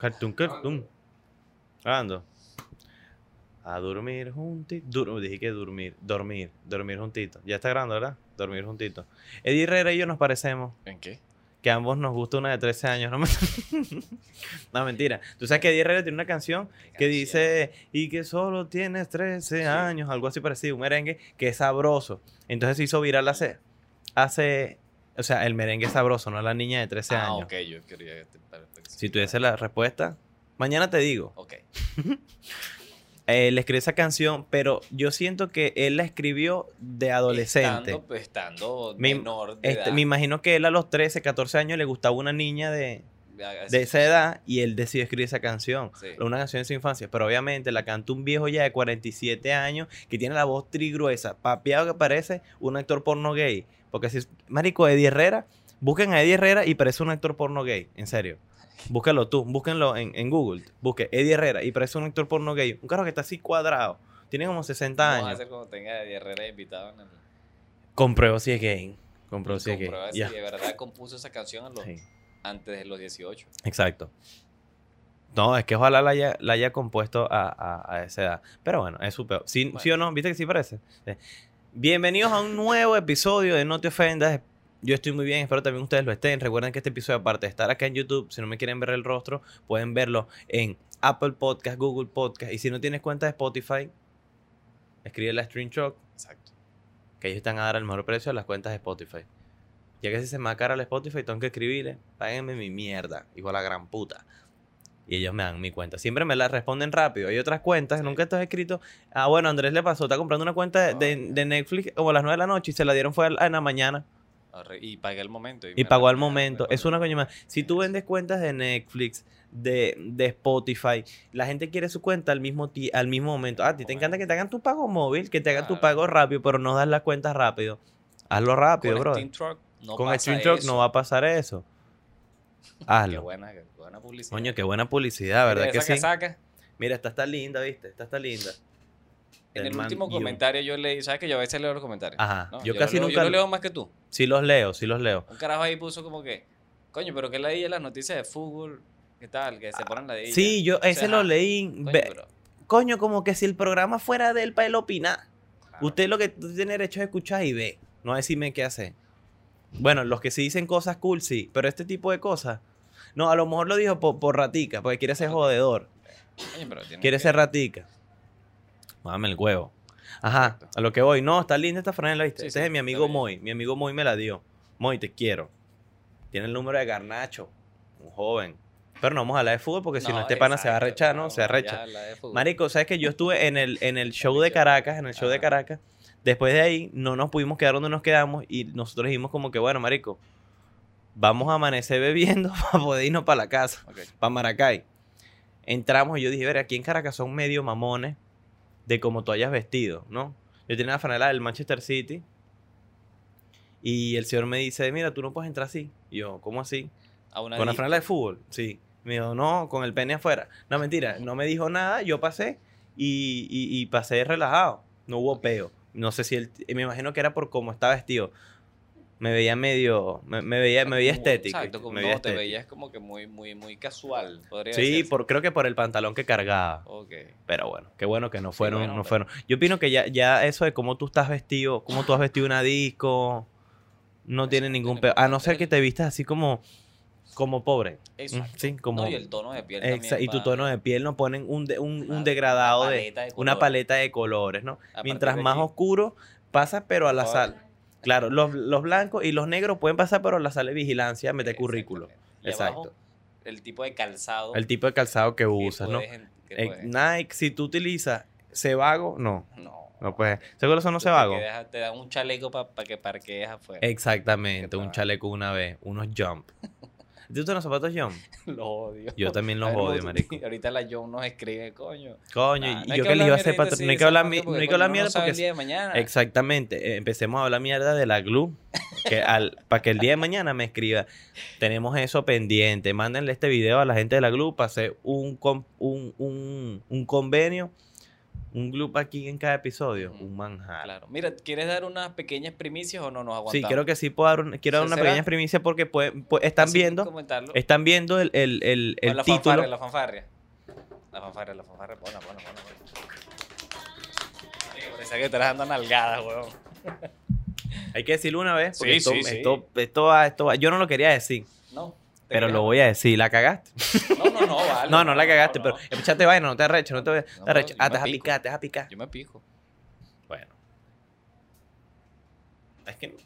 Cartoon, cartoon. Grabando. A dormir juntito. dije que dormir. Dormir. Dormir juntito. Ya está grabando, ¿verdad? Dormir juntito. Eddie Herrera y yo nos parecemos. ¿En qué? Que a ambos nos gusta una de 13 años. No, me- no, mentira. Tú sabes que Eddie Herrera tiene una canción que dice y que solo tienes 13 años, algo así parecido, un merengue que es sabroso. Entonces se hizo viral hace, hace, o sea, el merengue sabroso, no la niña de 13 Ah, años. ok, yo quería Si tuviese la respuesta, mañana te digo. Ok. Él escribió esa canción, pero yo siento que él la escribió de adolescente. Estando, pues, estando Me- menor de Este, edad. me imagino que él a los 13, 14 años le gustaba una niña de, de esa edad y él decidió escribir esa canción. Sí. Una canción de su infancia. Pero obviamente la canta un viejo ya de 47 años que tiene la voz trigruesa, papeado que parece un actor porno gay. Porque si, marico, Eddie Herrera, busquen a Eddie Herrera y parece un actor porno gay. En serio. Búscalo tú, búsquenlo en, en Google. Busque Eddie Herrera y parece un actor porno gay. Un carro que está así cuadrado. Tiene como 60 Vamos a años. hacer cuando tenga a Eddie Herrera invitado en el... Compruebo si es gay. Compruebo si es gay. comprueba si de verdad compuso esa canción a los- Sí. antes de los 18. Exacto. No, es que ojalá la haya, la haya compuesto a, a- a esa edad. Pero bueno, es su peor. ¿Sí, Bueno. ¿Sí o no? ¿Viste que sí parece? Sí. Bienvenidos a un nuevo episodio de No Te Ofendas. Yo estoy muy bien, espero también ustedes lo estén. Recuerden que este episodio, aparte de estar acá en YouTube, si no me quieren ver el rostro, pueden verlo en Apple Podcast, Google Podcast. Y si no tienes cuenta de Spotify, escribe la Streamshot, Exacto. que ellos están a dar el mejor precio a las cuentas de Spotify. Ya que si se me va cara al Spotify, tengo que escribirle, páguenme mi mierda, hijo de la gran puta. Y ellos me dan mi cuenta. Siempre me la responden rápido. Hay otras cuentas, Sí. nunca estás escrito. Ah, bueno, Andrés le pasó, está comprando una cuenta de, de- Ah. de Netflix como a las 9 de la noche y se la dieron fue en la mañana Y pagué el momento. y me pagó al me- me- momento. me- Es una coña más. Si tú vendes cuentas de Netflix, de, de Spotify, la gente quiere su cuenta al mismo, ti- al mismo momento. Ah, a ti te encanta que te hagan tu pago móvil, que te hagan tu pago rápido, pero no das la cuenta rápido. Hazlo rápido, Con bro. Steam Truck no Con pasa Stream Truck eso. no va a pasar eso. Qué Hazlo. buena, qué buena publicidad. Coño, qué buena publicidad, ¿verdad Mira que esa sí? casaca. Mira, esta está linda, ¿viste? Esta está linda. En el último comentario yo leí, ¿sabes que yo a veces leo los comentarios? Ajá, ¿no? yo lo casi leo- nunca- Yo lo leo más que tú. Sí los leo, sí los leo. Un carajo ahí puso como que, coño, pero que leí las noticias de fútbol, ¿qué tal? Que se ponen la de Sí, yo ese lo leí. Ve- Coño, como que si el programa fuera de él para él opinar. Usted lo que tiene derecho es escuchar y ver, no decirme qué hacer. Bueno, los que sí dicen cosas cool, sí, pero este tipo de cosas. No, a lo mejor lo dijo por, por ratica, porque quiere ser jodedor. Quiere ser ratica. Dame el huevo. Ajá, a lo que voy. No, está linda esta franela, ¿viste? Sí, Este sí, es de mi amigo. Moy. Mi amigo Moy me la dio. Moy, te quiero. Tiene el número de Garnacho, un joven. Pero no vamos a hablar de fútbol porque si no, este pana se va a rechar, ¿no? Se arrecha. Marico, ¿sabes que yo estuve en el, en el show de Caracas, en el show de. Caracas? Después de ahí no nos pudimos quedar donde nos quedamos y nosotros dijimos como que, bueno, Marico, vamos a amanecer bebiendo para poder irnos para la casa, para Maracay. Entramos y yo dije, ver, aquí en Caracas son medio mamones de cómo tú hayas vestido, ¿no? Yo tenía la franela del Manchester City y el señor me dice, mira, tú no puedes entrar así. Y yo, ¿cómo así? ¿Con la franela de fútbol? Sí. Me dijo, no, con el pene afuera. No, mentira, no me dijo nada, yo pasé y, y- y pasé relajado. No hubo peo. No sé si él, me imagino que era por cómo estaba vestido. Me veía medio, me, me veía, me veía estético. Exacto, como me no, te veías como que muy, muy, muy casual, podría Sí, decirse. por, creo que por el pantalón que cargaba. Ok. Pero bueno, qué bueno que no Sí, fueron, bueno, no pero- fueron. Yo opino que ya, ya eso de cómo tú estás vestido, cómo tú has vestido una disco, no Eso tiene no ningún tiene peo. A no ser que te vistas así como, como pobre. Exacto. sí, como- No, y el tono de piel también y tu tono de piel no ponen un, de- un, un degradado una de de una paleta de colores, ¿no? Mientras más oscuro pasa, pero a la sal. Claro, los, los blancos y los negros pueden pasar, pero la sal de vigilancia mete currículo. Y Exacto. abajo, el tipo de calzado El tipo de calzado que que usas, ¿no? puedes en- que Eh, Nike, si tú utilizas Cebago, no. No. No puedes. ¿Seguro eso no se te vago? quedas- Te dan un chaleco para que parquees afuera. Exactamente, un chaleco una vez, unos jump. ¿Tú usas los zapatos jump? Los odio. Yo también los ver, odio, marico. Ahorita la John nos escribe, coño. Coño, Nah, y no yo que les iba a hacer así no hay que hablar, mi- no hay que hablar mierda porque el día de mañana. Exactamente. eh, empecemos a hablar mierda de la glue. Que al, para que el día de mañana me escriba. Tenemos eso pendiente. Mándenle este video a la gente de la glue para hacer un, un, un, un convenio un gloop aquí en cada episodio, Ujú. un manjar. Claro. Mira, ¿quieres dar unas pequeñas primicias o no nos aguantamos? Sí, creo que sí puedo dar un- quiero dar ¿Sí una será? pequeña primicia porque pueden- pu- están Así, viendo, están viendo el, el, el, el la título. fanfarria, la fanfarria. La fanfarria, la fanfarria. Ponla, ponla. ponla. Parece que te estás dando nalgadas, weón. Hay que decirlo una vez, porque Sí, esto, sí. Esto, esto va- esto va- Yo no lo quería decir, No. Te pero lo voy a decir. ¿La cagaste? No, no, no, vale. No, no la cagaste, no, pero no. échate vaina, no te arreches, no te, te No, arreches. yo Ah, te vas a picar, te vas a picar. Yo me pico. Bueno. Es que...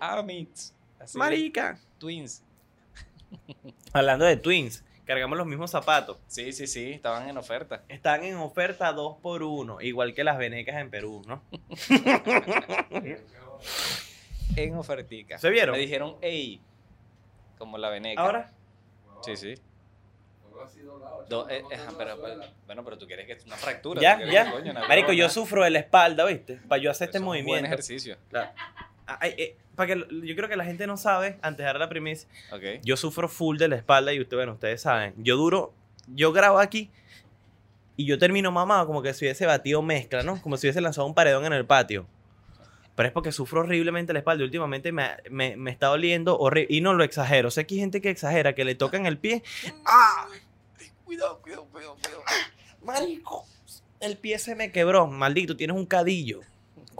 Ah, mix. Así de- Marica. Twins. Hablando de twins, cargamos los mismos zapatos. Sí, sí, sí. Estaban en oferta. Están en oferta 2 por 1 igual que las venecas en Perú, ¿no? En ofertica. ¿Se vieron? Me dijeron, ey. Como la veneca. Ahora, Sí, sí. Do- eh, eh, pero, pero- bueno, pero tú quieres que es una fractura. ya, ya. coño, Marico, yo sufro de la espalda, ¿viste? Para yo hacer este un Buen movimiento. ejercicio. Claro. Ah, ay, eh, para que yo creo que la gente no sabe, antes de dar la primicia, yo sufro full de la espalda y ustedes, bueno, ustedes saben. Yo duro, yo grabo aquí y yo termino mamado como que si hubiese batido mezcla, ¿no? Como si hubiese lanzado un paredón en el patio. Pero es porque sufro horriblemente la espalda. Últimamente me, me, me está doliendo horrible. Y no lo exagero. Sé que hay gente que exagera, que le tocan el pie. ¡Ah! Cuidado, cuidado, cuidado, cuidado. Marico, el pie se me quebró. Maldito, tienes un cadillo.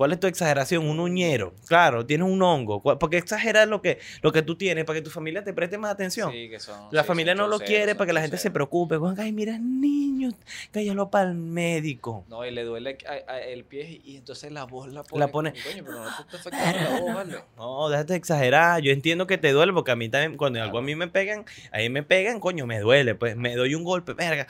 ¿Cuál es tu exageración? Un uñero. Claro, tienes un hongo. ¿Cuál- ¿Por qué exageras lo que, lo que tú tienes? Para que tu familia te preste más atención. Sí, que son. La sí, familia son no lo quiere para que la gente se preocupe. Juan, Ay, mira, niño, cállalo para el médico. No, y le duele a- a- el pie y entonces la voz la pone. La pone- Coño, pero no te está afectando la voz, vale. No, déjate de exagerar. Yo entiendo que te duele porque a mí también, cuando algo a mí me pegan, ahí me pegan, coño, me duele. Pues me doy un golpe, verga.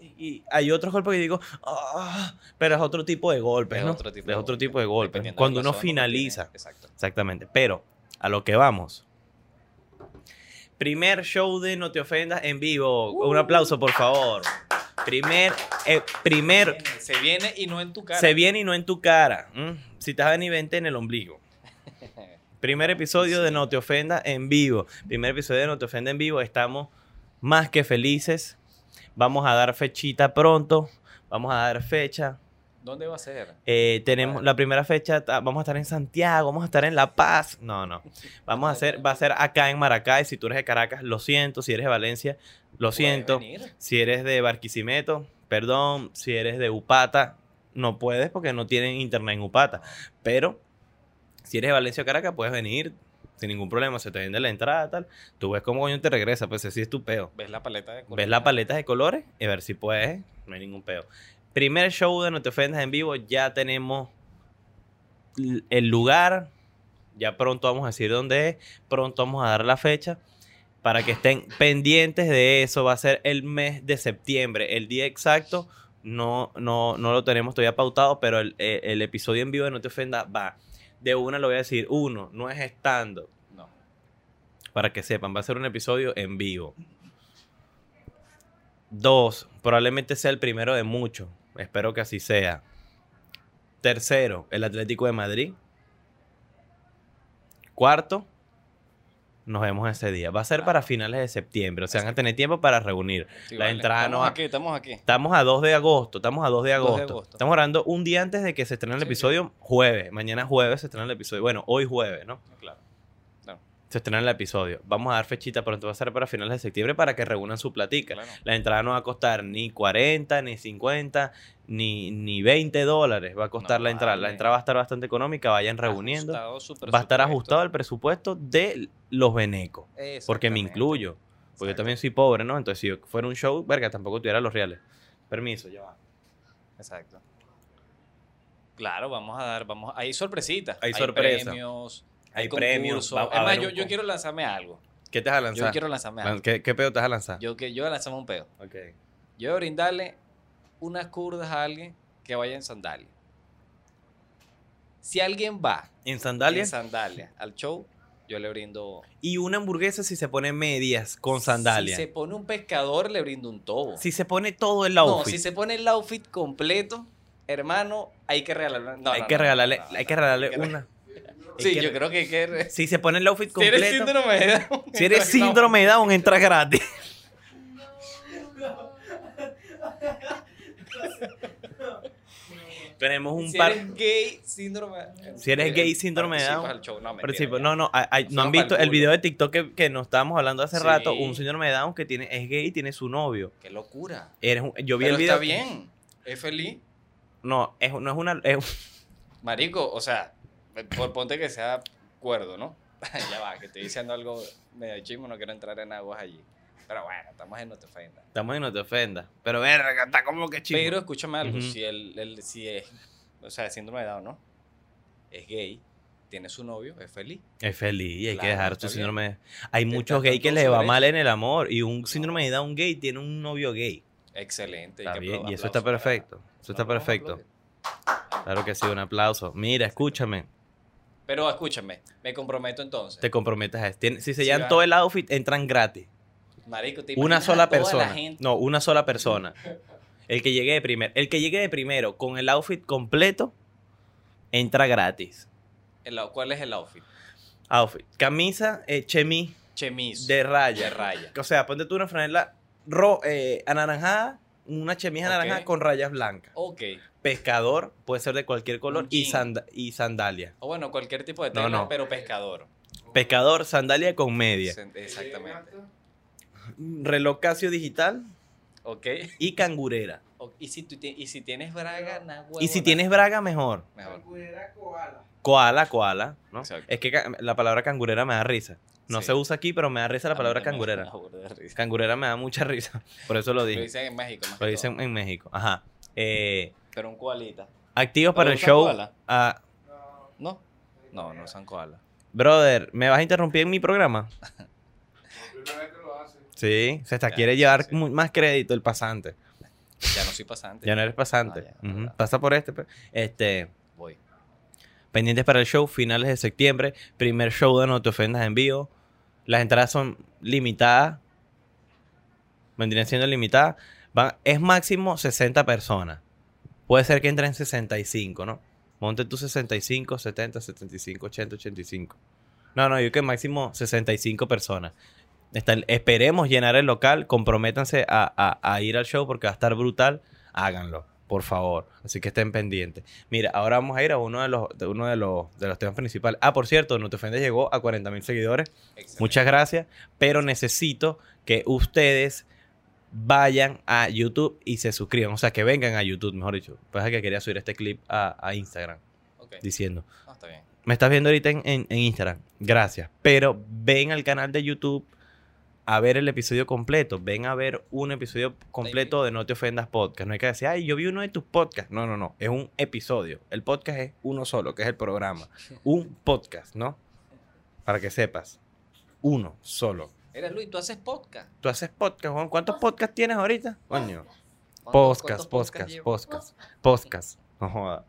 Y, hay otros golpes que digo, "Ah", pero es otro tipo de golpes, Es otro tipo es de otro golpe, tipo de golpes. De Cuando uno finaliza. Exacto. Exactamente. Pero, a lo que vamos. Primer show de No Te Ofendas en vivo. Un aplauso, por favor. Primer, eh, primer, Viene, Se viene y no en tu cara. se viene y no en tu cara. Si te vas a venir, vente en el ombligo. Primer episodio de No Te Ofenda en vivo. Primer episodio de No Te Ofenda en vivo. Estamos más que felices. Vamos a dar fechita pronto. Vamos a dar fecha. ¿Dónde va a ser? Eh, tenemos la primera fecha, vamos a estar en Santiago, vamos a estar en La Paz. No, no. Vamos a hacer, va a ser acá en Maracay. Si tú eres de Caracas, lo siento. Si eres de Valencia, lo siento. venir. Si eres de Barquisimeto, perdón. Si eres de Upata, no puedes porque no tienen internet en Upata. Pero si eres de Valencia o Caracas, puedes venir sin ningún problema. Se te vende la entrada, tal. Tú ves cómo coño te regresa, pues así es tu peo. ¿Ves la paleta de colores? Ves la paleta de colores y a ver si puedes. No hay ningún peo. Primer show de No Te Ofendas en vivo. Ya tenemos el lugar. Ya pronto vamos a decir dónde es. Pronto vamos a dar la fecha. Para que estén pendientes de eso. Va a ser el mes de septiembre. El día exacto no, no, no lo tenemos todavía pautado. Pero el, el- el episodio en vivo de No Te Ofendas va. De una lo voy a decir. Uno, no es estando. No. Para que sepan, va a ser un episodio en vivo. Dos, probablemente sea el primero de muchos. Espero que así sea. Tercero, el Atlético de Madrid. Cuarto, nos vemos ese día. Va a ser para finales de septiembre. O sea, van a tener tiempo para reunir. Sí, La vale. entrada estamos no va- aquí, estamos aquí. Estamos a 2 de agosto. Estamos a 2 de 2 de agosto. Estamos orando un día antes de que se estrene el Sí, sí. episodio. Jueves. Mañana jueves se estrena el episodio. Bueno, hoy jueves, ¿no? Claro. Se estrena el episodio. Vamos a dar fechita pronto. Va a ser para finales de septiembre para que reúnan su platica. Claro. La entrada no va a costar ni 40, ni 50, ni, ni 20 dólares. Va a costar No, la entrada. La entrada va a estar bastante económica. Vayan reuniendo. Va a estar ajustado el presupuesto de los venecos. Porque me incluyo. Porque yo también soy pobre, ¿no? Entonces, si yo fuera un show, verga, tampoco tuviera los reales. Permiso, ya va. Exacto. Claro, vamos a dar, vamos, hay sorpresitas. Hay sorpresa. premios, Hay premios, va Es más, yo, quiero lanzarme algo. ¿Qué te vas a lanzar? Yo quiero lanzarme algo. ¿Qué, ¿Qué pedo te vas a lanzar? Yo, que, yo voy a lanzarme un pedo. Ok. Yo voy a brindarle unas curdas a alguien que vaya en sandalia. Si alguien va ¿En sandalias? en sandalia al show, yo le brindo. Y una hamburguesa si se pone medias con sandalias. Si se pone un pescador, le brindo un tobo. Si se pone todo el no, outfit. si se pone el outfit completo, hermano, hay que regalarle. no, hay, no, que no, regalarle, no, no, hay que no, regalarle una. Sí, que- yo creo que hay que. Si se pone el outfit Si eres completo. síndrome de Down. Si eres síndrome de Down, entras gratis. Tenemos un si par. eres gay, síndrome. Si eres gay, síndrome de Down, show. No, mentira. No, no, hay- hay- no han visto el video de TikTok que, que nos estábamos hablando hace Sí. rato. Un síndrome de Down que tiene, es gay y tiene su novio. Qué locura. Eres un- yo vi Pero el video. está bien. Es feliz. No, es, no es una. es- Marico, o sea, ponte que sea cuerdo, ¿no? ya va, que estoy diciendo algo medio chismo, no quiero entrar en aguas allí. Pero bueno, estamos en No Te Ofendas. estamos y no te ofendas. Pero verga, está como que chido. Pero escúchame algo, si el, el- si es, o sea, síndrome de Down, ¿no? Es gay, tiene su novio, es feliz. Es feliz y hay que dejar su síndrome. de- Hay muchos gays que les va mal en el amor. Y un síndrome de Down gay tiene un novio gay. Excelente. Está que bien, y eso está para- perfecto. Eso está No, perfecto. Claro que sí, un aplauso. Mira, escúchame. Pero escúchame, me comprometo entonces. Te comprometes a esto. Si se llevan va. todo el outfit, entran gratis. Marico, ¿te Una sola a toda la persona. gente? No, una sola persona. El que llegue de primero. El que llegue de primero con el outfit completo, entra gratis. El- ¿Cuál es el outfit? Outfit. Camisa eh, chemis Chemis. de raya. De raya. O sea, ponte tú una franela ro- eh, anaranjada, una chemis Ok. anaranjada con rayas blancas. Ok. Pescador, puede ser de cualquier color, y, sanda- y sandalia. O bueno, cualquier tipo de No, tela, no. pero pescador. Pescador, sandalia con media. Exactamente. Reloj Casio digital Ok. y cangurera. Y si, tú y si tienes braga, na huevo, Y si na- tienes braga, mejor. Mejor. Koala, koala, ¿no? Exacto. Es que la palabra cangurera me da risa. No Sí. se usa aquí, pero me da risa la palabra me cangurera. Cangurera me da mucha risa. Por eso lo Lo dije. dicen en México Lo dicen en México. Ajá. Eh, Pero un koalita. activos ¿Pero para el show. Ah, ¿No? No, no usan koala. brother, ¿me vas a interrumpir en mi programa? Lo. Sí, se está Ya, quiere llevar sí. más crédito el pasante. Ya no soy pasante. Ya no eres pasante. Ah, ya. Pasa por este. Este, Voy. pendientes para el show, finales de septiembre, primer show de No Te Ofendas en vivo. Las entradas son limitadas. Vendrían siendo limitadas. Van- es máximo 60 personas. Puede ser que entren 65, ¿no? Monte tú 65, 70, 75, 80, 85. No, no, yo que máximo 65 personas. Esperemos llenar el local. Comprométanse a, a- a ir al show porque va a estar brutal. Háganlo, por favor. Así que estén pendientes. Mira, ahora vamos a ir a uno de los, de uno de los, de los temas principales. Ah, por cierto, No Te Ofendes llegó a 40 mil seguidores. Excelente. Muchas gracias. Pero necesito que ustedes vayan a YouTube y se suscriban. O sea, que vengan a YouTube, mejor dicho. Pues es que quería subir este clip a, a Instagram diciendo. Ah, está bien. Me estás viendo ahorita en, en- en Instagram. Gracias. Pero ven al canal de YouTube a ver el episodio completo. Ven a ver un episodio completo de No Te Ofendas Podcast. No hay que decir, ay, yo vi uno de tus podcasts. No, no, no. Es un episodio. El podcast es uno solo, que es el programa. Un podcast, ¿no? Para que sepas. Uno solo. Mira, Luis, tú haces podcast. Tú haces podcast, Juan. ¿Cuántos podcasts tienes ahorita? Coño. ¿Cuántos- Podcast, podcast, podcast, podcast. No joda.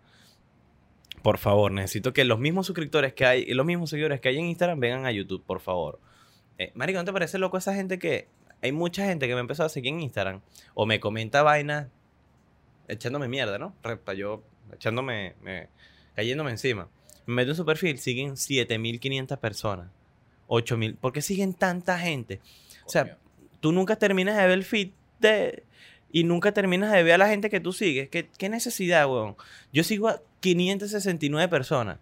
Por favor, necesito que los mismos suscriptores que hay y los mismos seguidores que hay en Instagram vengan a YouTube, por favor. Eh, Marico, ¿no te parece loco esa gente que... Hay mucha gente que me empezó a seguir en Instagram o me comenta vainas echándome mierda, ¿no? Repa, yo echándome... me- cayéndome encima. Me meto en su perfil, siguen 7500 personas. 8000. ¿Por qué siguen tanta gente? O sea, tú nunca terminas de ver el feed de... Y nunca terminas de ver a la gente que tú sigues. ¿Qué, qué necesidad, weón? Yo sigo a 569 personas.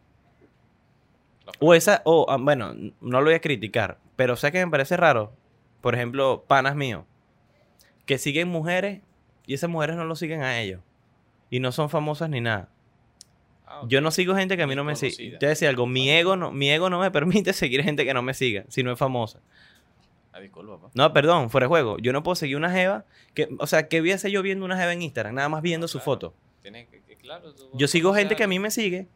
O esa, o ah, bueno, no lo voy a criticar, pero sé que me parece raro. Por ejemplo, panas míos, que siguen mujeres y esas mujeres no lo siguen a ellos. Y no son famosas ni nada. Ah. Yo no sigo gente que a mí no me sigue. conocida. Te voy a decir algo, mi ego, no, mi ego no me permite seguir gente que no me siga, si no es famosa. Ah, disculpa, pa. No, perdón, fuera de juego. Yo no puedo seguir una jeva que, o sea, ¿qué voy a hacer yo viendo una jeva en Instagram? Nada más viendo su claro. foto. Tienes que, que- claro, tú Yo sigo gente que a mí me sigue.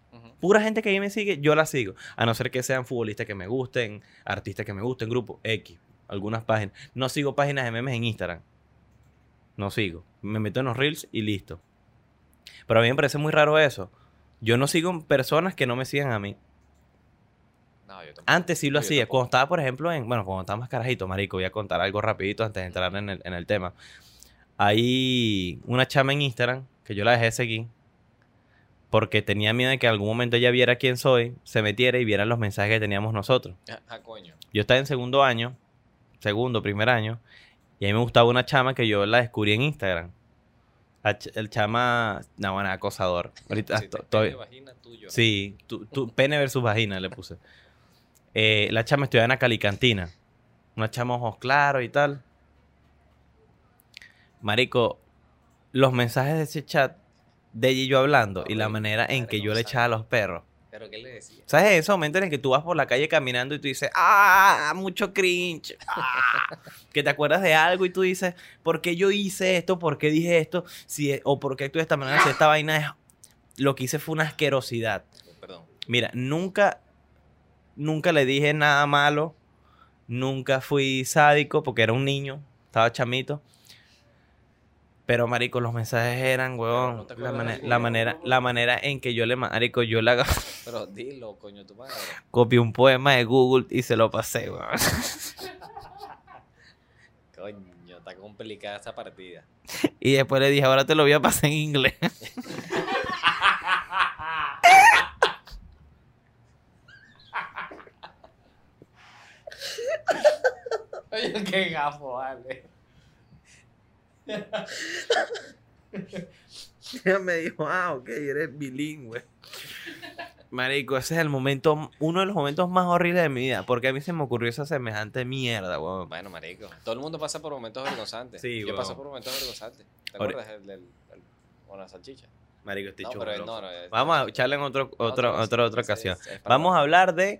Pura gente que a mí me sigue, yo la sigo. A no ser que sean futbolistas que me gusten, artistas que me gusten, grupo X, algunas páginas. No sigo páginas de memes en Instagram. No sigo. Me meto en los reels y listo. Pero a mí me parece muy raro eso. Yo no sigo personas que no me sigan a mí. No, yo. Antes sí lo No, hacía. Cuando estaba, por ejemplo, en. Bueno, cuando estaba más carajito, marico, voy a contar algo rapidito antes de entrar en el, en el tema. Hay una chama en Instagram que yo la dejé de seguir porque tenía miedo de que en algún momento ella viera quién soy, se metiera y viera los mensajes que teníamos nosotros. Ah, coño. Yo estaba en segundo año, segundo, primer año, y a mí me gustaba una chama que yo la descubrí en Instagram. El chama, no, bueno, acosador. Ahorita estoy- pene, vagina, tuyo. Sí, tu, tu- pene versus vagina le puse. Eh, la chama estudiaba en la calicantina. Una chama ojos claros y tal. Marico, los mensajes de ese chat de ella y yo hablando y la manera en que yo le echaba a los perros. ¿Pero qué le decía? ¿Sabes ese momento en el que tú vas por la calle caminando y tú dices, ah, mucho cringe? ah"? que te acuerdas de algo y tú dices, ¿por qué yo hice esto? ¿Por qué dije esto? Si, o ¿por qué actué de esta manera? Si esta vaina es... Lo que hice fue una asquerosidad. Oh, Perdón. Mira, nunca, nunca le dije nada malo. Nunca fui sádico porque era un niño. Estaba chamito. Pero, marico, los mensajes eran, huevón. no la, alguno, la manera, la manera en que yo le... ma- Marico, yo le agarré- Pero dilo, coño, tu madre. copié un poema de Google y se lo pasé, weón. Coño, está complicada esta partida. Y después le dije, ahora te lo voy a pasar en inglés. Oye, qué gafo, vale. Ella me dijo, ah, ok, eres bilingüe. Marico, ese es el momento, uno de los momentos más horribles de mi vida, porque a mí se me ocurrió esa semejante mierda, weón. Bueno, marico. Todo el mundo pasa por momentos vergonzantes. Sí, Yo weón. paso por momentos vergonzantes. ¿Te Ahora- acuerdas del, del, la salchicha? Marico, estoy No, chulo. pero no, no. es- Vamos a echarle en otro, otro, otra, es- otra es- ocasión. es- es para- Vamos a hablar de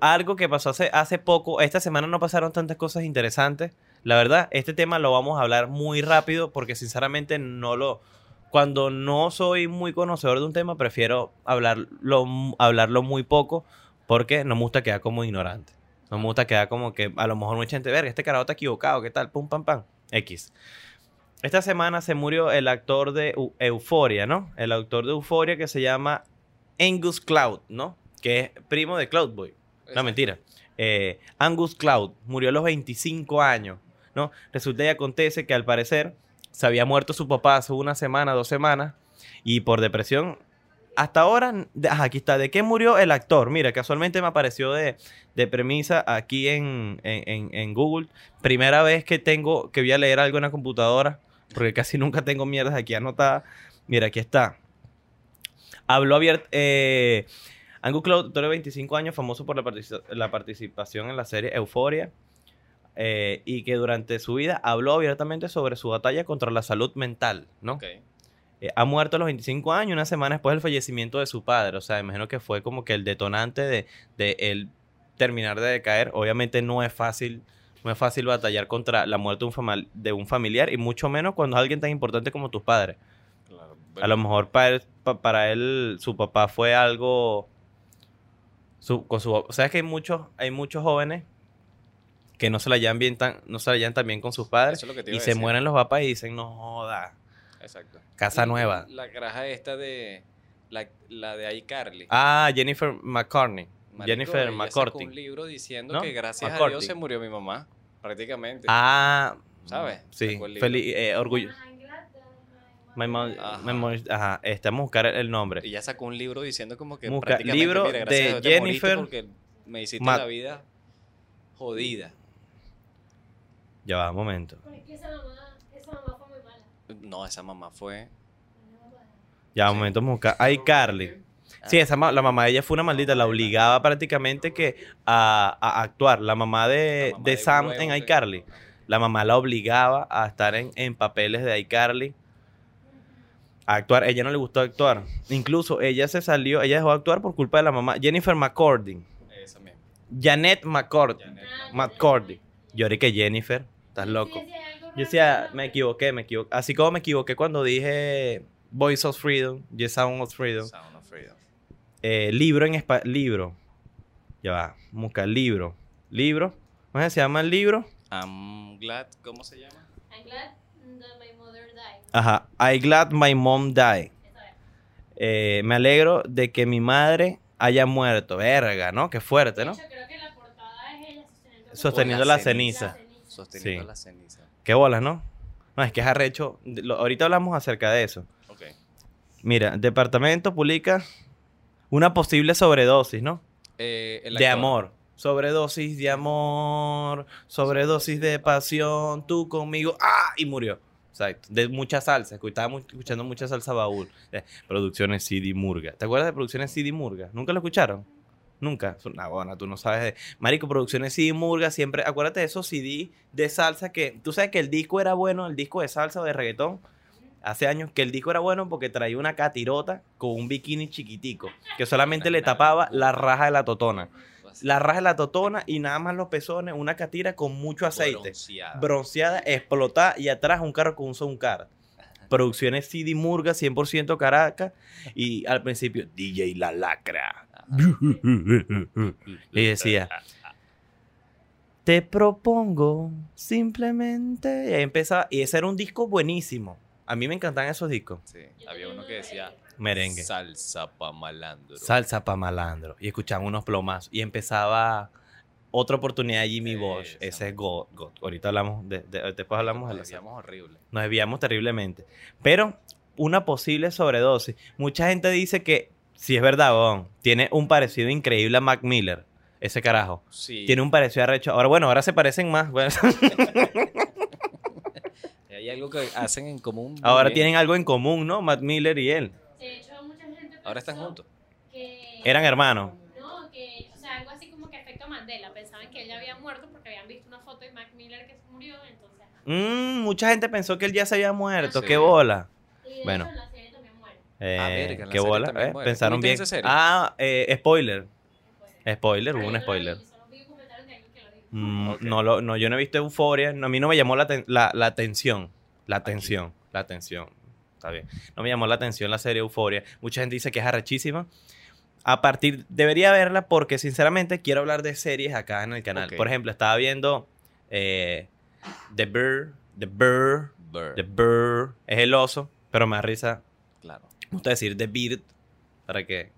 algo que pasó hace, hace poco. Esta semana no pasaron tantas cosas interesantes. La verdad, este tema lo vamos a hablar muy rápido porque sinceramente no lo... Cuando no soy muy conocedor de un tema, prefiero hablarlo, hablarlo muy poco porque no me gusta quedar como ignorante. No me gusta quedar como que a lo mejor mucha gente, verga, este carajo está equivocado, ¿qué tal? Pum, pam, pam. X. Esta semana se murió el actor de Eu- Euforia, ¿no? El actor de Euforia que se llama Angus Cloud, ¿no? Que es primo de Cloudboy. No, mentira. Eh, Angus Cloud murió a los 25 años, Resulta y acontece que al parecer se había muerto su papá hace una semana, dos semanas, y por depresión, hasta ahora, aquí está, ¿de qué murió el actor? Mira, casualmente me apareció de, de premisa aquí en, en- en- Google. Primera vez que tengo, que voy a leer algo en la computadora, porque casi nunca tengo mierdas aquí anotadas. Mira, aquí está. Habló abierto. Eh, Angus Cloud, actor de 25 años, famoso por la, la participación en la serie Euforia. Eh, y que durante su vida habló abiertamente sobre su batalla contra la salud mental, ¿no? Eh, ha muerto a los 25 años, una semana después del fallecimiento de su padre. O sea, imagino que fue como que el detonante de, de él terminar de decaer. Obviamente no es fácil, no es fácil batallar contra la muerte de un, fama- de un familiar, y mucho menos cuando es alguien tan importante como tus padres. Claro. A lo mejor para él, pa- para él, su papá fue algo. Su, con su, o sea, es que hay muchos, hay muchos jóvenes que no se la llevan bien tan, no se la llevan tan bien con sus padres es y se decir. mueren los papás y dicen, no joda, Exacto. casa Y nueva. La caraja esta de. La, la de iCarly. Ah, Jennifer McCartney. Jennifer McCarthy. un libro diciendo ¿No? que gracias a. Dios se murió mi mamá. Prácticamente. Ah, ¿Sabes? Sí, feliz, eh, orgullo. My mom- Ajá. my mom- ajá, este, vamos a buscar el, nombre. Y ya sacó un libro diciendo como que Busca prácticamente, libro mira, gracias de Jennifer porque me hiciste Mac- la vida jodida. Ya va, un momento. Porque es que esa mamá, esa mamá fue muy mala. No, esa mamá fue. Ya, un Sí. momento, vamos a buscar. iCarly. Sí, esa ma- la mamá de ella fue una maldita, la obligaba prácticamente que a, a actuar. La mamá de, la mamá de Sam huevo en iCarly. La mamá la obligaba a estar en, en papeles de iCarly. A actuar. Ella no le gustó actuar. Incluso ella se salió, ella dejó de actuar por culpa de la mamá. Jennifer McCordy. Esa misma. Janet McCord Janet. McCordy. Yo que Jennifer. Estás loco. Yo decía, me equivoqué, me equivoqué. Así como me equivoqué cuando dije Voice of Freedom, Yes Sound of Freedom. Sound of Freedom. Eh, libro en español. Libro. Ya va. Busca libro. Libro. ¿Cómo se llama el libro? I'm glad, ¿cómo se llama? I'm glad that my mother died. Ajá. I glad my mom died. Eh, me alegro de que mi madre haya muerto. Verga, ¿no? Qué fuerte, ¿no? Hecho, creo que la portada es ella sosteniendo, Sosteniendo la la ceniza. Sosteniendo Sí. la ceniza. Qué bolas, ¿no? No, es que es arrecho. Lo- ahorita hablamos acerca de eso. Ok. Mira, departamento publica una posible sobredosis, ¿no? Eh, el De amor. Sobredosis de amor, sobredosis de pasión, tú conmigo, ¡ah! Y murió. Exacto. De mucha salsa. Estaba escuchando mucha salsa baúl. Eh, producciones CD Murga. ¿Te acuerdas de producciones CD Murga? ¿Nunca lo escucharon? Nunca. Nah, bueno, tú no sabes de. Marico, producciones CD Murga siempre. Acuérdate de esos CD de salsa que. Tú sabes que el disco era bueno, el disco de salsa o de reggaetón. Hace años que el disco era bueno porque traía una catirota con un bikini chiquitico. Que solamente le tapaba la raja de la totona. La raja de la totona y nada más los pezones, una catira con mucho aceite Bronceada. bronceada, explotada y atrás un carro con un son car. Producciones CD Murga, 100% Caracas. Y al principio, DJ La Lacra. y decía, te propongo simplemente. Y ahí empezaba. Y ese era un disco buenísimo. A mí me encantaban esos discos. Sí, había uno que decía Merengue. salsa pa malandro. Salsa pa' malandro. Y escuchaban unos plomazos. Y empezaba otra oportunidad de Jimmy Bosch. Ese es God, God. Ahorita hablamos de, de- después hablamos de la Decíamos horrible. nos desviamos terriblemente. Pero una posible sobredosis. Mucha gente dice que, si es verdad, weón, tiene un parecido increíble a Mac Miller. Ese carajo. Sí. Tiene un parecido arrecho. Ahora, bueno, ahora se parecen más. bueno. Hay algo que hacen en común. ahora bien. tienen algo en común, ¿no? Mac Miller y él. De hecho, mucha gente Ahora están juntos. Que, Eran hermanos. No, que, o sea, algo así como que efecto Mandela. Pensaban que él ya había muerto porque habían visto una foto de Mac Miller que se murió, entonces. Mm, mucha gente pensó que él ya se había muerto. Sí. ¡Qué bola! Y de Bueno. hecho, en la serie también muere. Eh, Ah, verga, en la ¡Qué serie bola! también eh, muere. Pensaron ¿Tú viste bien. esa serie? Ah, eh, spoiler. Spoiler, Ah, hubo un spoiler. Mm, Ok. no, lo, no, yo no he visto Euforia. No, a mí no me llamó la, ten- la, la atención. La atención. La atención. Está bien. No me llamó la atención la serie Euforia. Mucha gente dice que es arrechísima. A partir, debería verla porque sinceramente quiero hablar de series acá en el canal. Ok. Por ejemplo, estaba viendo eh, The Bear. The Bear. Bird. The Bear. Es el oso, pero me da risa. Claro. Me gusta decir The Beard. Para que.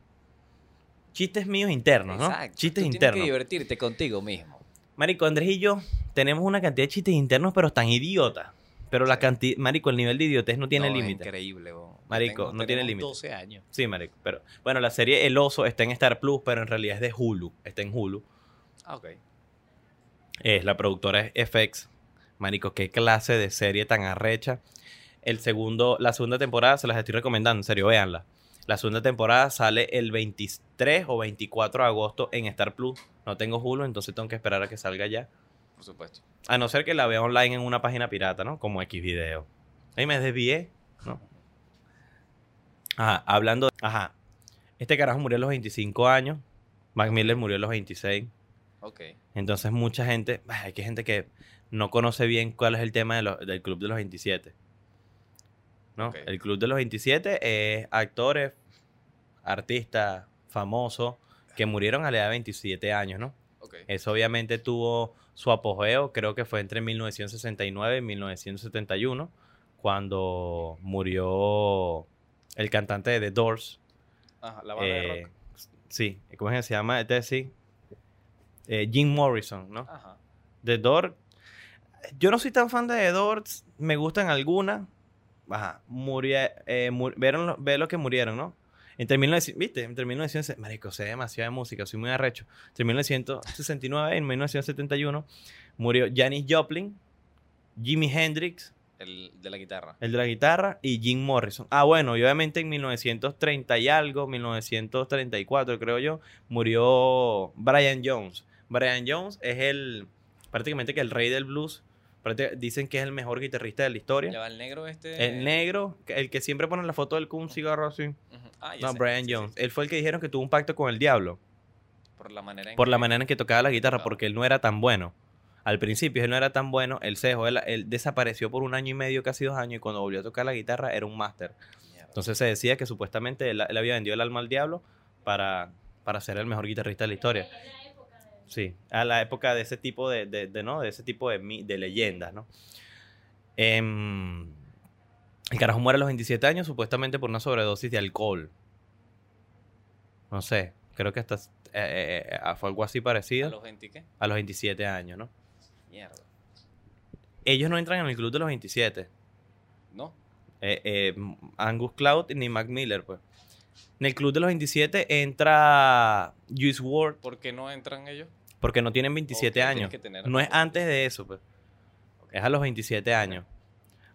Chistes míos internos, ¿no? Exacto. Chistes Tú tienes internos. que divertirte contigo mismo. Marico, Andrés y yo tenemos una cantidad de chistes internos, pero tan idiotas. Pero la cantidad, Marico, el nivel de idiotez no tiene No, límite. increíble, bo. Marico, tengo- no tiene límite. 12 años. Sí, Marico. Pero bueno, la serie El Oso está en Star Plus, pero en realidad es de Hulu. Está en Hulu. Ah, ok. Es la productora es FX. Marico, qué clase de serie tan arrecha. El segundo, la segunda temporada se las estoy recomendando, en serio, véanla. La segunda temporada sale el 23 o 24 de agosto en Star Plus. No tengo Hulu, entonces tengo que esperar a que salga ya. Por supuesto. A no ser que la vea online en una página pirata, ¿no? Como Xvideo. Ahí me desvié, ¿no? Ajá, hablando de... Ajá. Este carajo murió a los 25 años. Mac Miller murió a los 26. Ok. Entonces mucha gente... ay, Hay que gente que no conoce bien cuál es el tema de lo- del Club de los 27. El Club de los 27 es actores, artistas famosos que murieron a la edad de 27 años, ¿no? Eso obviamente tuvo su apogeo, creo que fue entre 1969 y 1971, cuando murió el cantante de The Doors. Ajá, la banda de eh, rock. Sí, ¿cómo es que se llama? Este sí. Eh, Jim Morrison, ¿no? Ajá. The Doors. Yo no soy tan fan de The Doors, me gustan algunas. Ajá, murie- eh, vieron lo, ve lo que murieron, ¿no? Entre 1900, ¿viste? Entre 1900, marico, sé demasiada de música, soy muy arrecho. Entre 1969 y 1971 murió Janis Joplin, Jimi Hendrix, El de la guitarra. el de la guitarra, y Jim Morrison. Ah, bueno, y obviamente en 1930 y algo, 1934 creo yo, murió Brian Jones. Brian Jones es el, prácticamente que el rey del blues. Dicen que es el mejor guitarrista de la Ya historia. va el negro este. El negro, que- el que siempre pone la foto del con un cigarro así. Ah, No, sé. Brian Sí, Jones. sí. Él fue el que dijeron que tuvo un pacto con el diablo. Por la manera en por la que- manera en que tocaba la guitarra, tocaba. porque él no era tan bueno. Al principio él no era tan bueno, él se dejó, él, él desapareció por un año y medio, casi dos años, y cuando volvió a tocar la guitarra era un máster. Entonces se decía que supuestamente él, él había vendido el alma al diablo para, para ser el mejor guitarrista de la historia. Es la época de- Sí, a la época de ese tipo de, de, de, ¿no? de ese tipo de, leyendas, ¿no? Em, el carajo muere a los 27 años supuestamente por una sobredosis de alcohol. No sé, creo que hasta eh, eh, eh, fue algo así parecido ¿A los 20 qué? a los 27 años, ¿no? Mierda. Ellos no entran en el club de los 27. ¿No? Angus Cloud ni Mac Miller, pues. En el club de los 27 entra Juice WRLD ¿Por qué no entran ellos? Porque no tienen 27 Ok, tienes años. No es antes de eso, pues. Es a los 27 años.